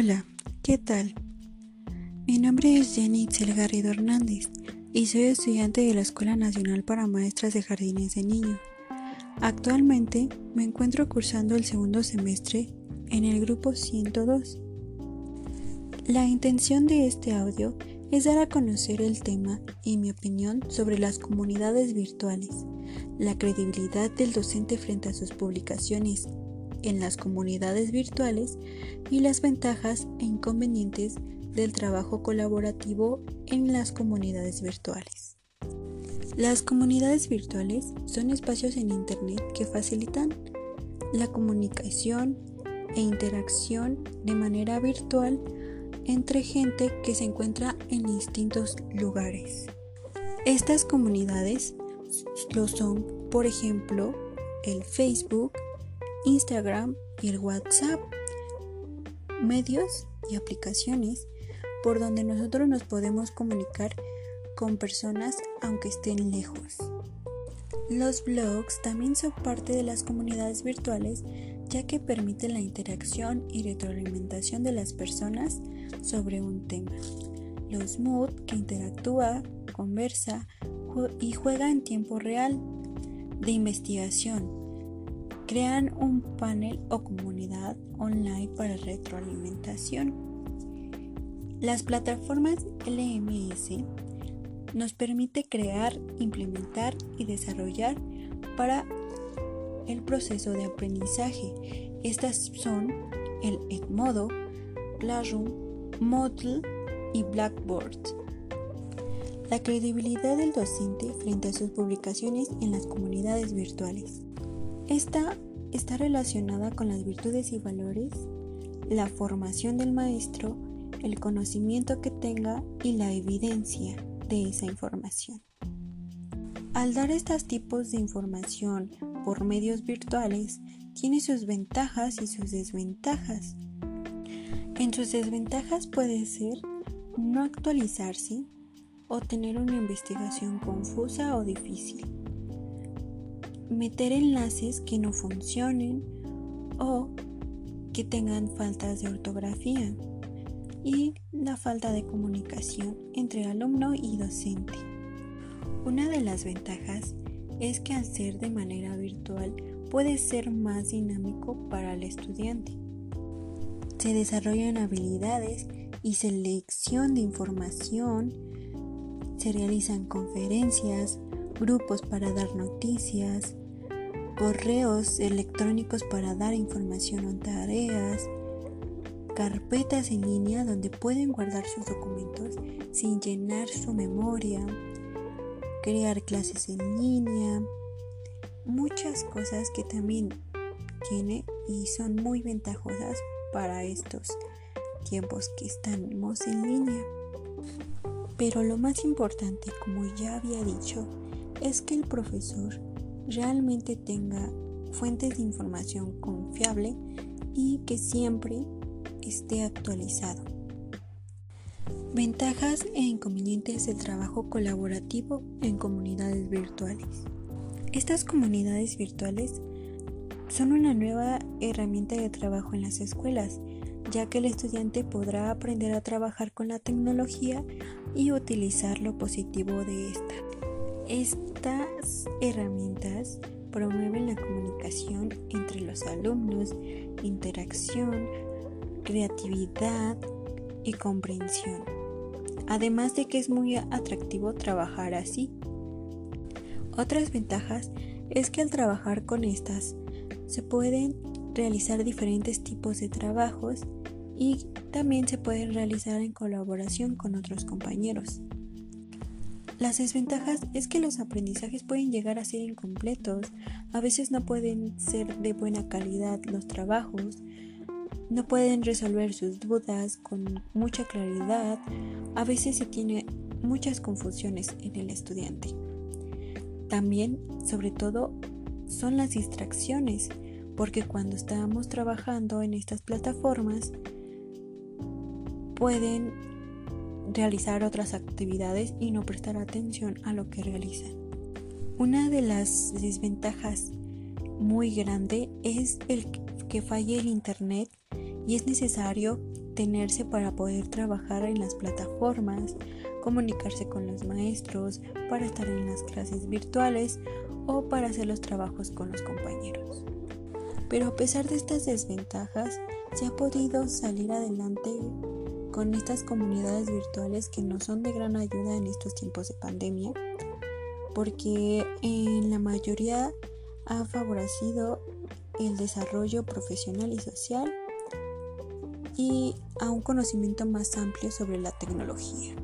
Hola, ¿qué tal? Mi nombre es Jenny Itzel Garrido Hernández y soy estudiante de la Escuela Nacional para Maestras de Jardines de Niños. Actualmente me encuentro cursando el segundo semestre en el grupo 102. La intención de este audio es dar a conocer el tema y mi opinión sobre las comunidades virtuales, la credibilidad del docente frente a sus publicaciones en las comunidades virtuales y las ventajas e inconvenientes del trabajo colaborativo en las comunidades virtuales. Las comunidades virtuales son espacios en Internet que facilitan la comunicación e interacción de manera virtual entre gente que se encuentra en distintos lugares. Estas comunidades lo son, por ejemplo, el Facebook, Instagram y el WhatsApp, medios y aplicaciones por donde nosotros nos podemos comunicar con personas aunque estén lejos. Los blogs también son parte de las comunidades virtuales ya que permiten la interacción y retroalimentación de las personas sobre un tema. Los mood que interactúa, conversa y juega en tiempo real de investigación. Crean un panel o comunidad online para retroalimentación. Las plataformas LMS nos permite crear, implementar y desarrollar para el proceso de aprendizaje. Estas son el Edmodo, Classroom, Moodle y Blackboard. La credibilidad del docente frente a sus publicaciones en las comunidades virtuales. Esta está relacionada con las virtudes y valores, la formación del maestro, el conocimiento que tenga y la evidencia de esa información. Al dar estos tipos de información por medios virtuales, tiene sus ventajas y sus desventajas. En sus desventajas puede ser no actualizarse o tener una investigación confusa o difícil, meter enlaces que no funcionen o que tengan faltas de ortografía y la falta de comunicación entre alumno y docente. Una de las ventajas es que al ser de manera virtual puede ser más dinámico para el estudiante. Se desarrollan habilidades y selección de información, se realizan conferencias, grupos para dar noticias, correos electrónicos para dar información o tareas, carpetas en línea donde pueden guardar sus documentos sin llenar su memoria, crear clases en línea, muchas cosas que también tiene y son muy ventajosas para estos tiempos que estamos en línea. Pero lo más importante, como ya había dicho, es que el profesor realmente tenga fuentes de información confiable y que siempre esté actualizado. Ventajas e inconvenientes del trabajo colaborativo en comunidades virtuales. Estas comunidades virtuales son una nueva herramienta de trabajo en las escuelas, ya que el estudiante podrá aprender a trabajar con la tecnología y utilizar lo positivo de esta. Estas herramientas promueven la comunicación entre los alumnos, interacción, creatividad y comprensión además de que es muy atractivo trabajar así. Otras ventajas es que al trabajar con estas se pueden realizar diferentes tipos de trabajos y también se pueden realizar en colaboración con otros compañeros. Las desventajas es que los aprendizajes pueden llegar a ser incompletos, a veces no pueden ser de buena calidad los trabajos, no pueden resolver sus dudas con mucha claridad, a veces se tiene muchas confusiones en el estudiante. También, sobre todo, son las distracciones, porque cuando estamos trabajando en estas plataformas, pueden realizar otras actividades y no prestar atención a lo que realizan. Una de las desventajas muy grande es el que falle el internet y es necesario mantenerse para poder trabajar en las plataformas, comunicarse con los maestros, para estar en las clases virtuales o para hacer los trabajos con los compañeros. Pero a pesar de estas desventajas, se ha podido salir adelante con estas comunidades virtuales que nos son de gran ayuda en estos tiempos de pandemia, porque en la mayoría ha favorecido el desarrollo profesional y social y a un conocimiento más amplio sobre la tecnología.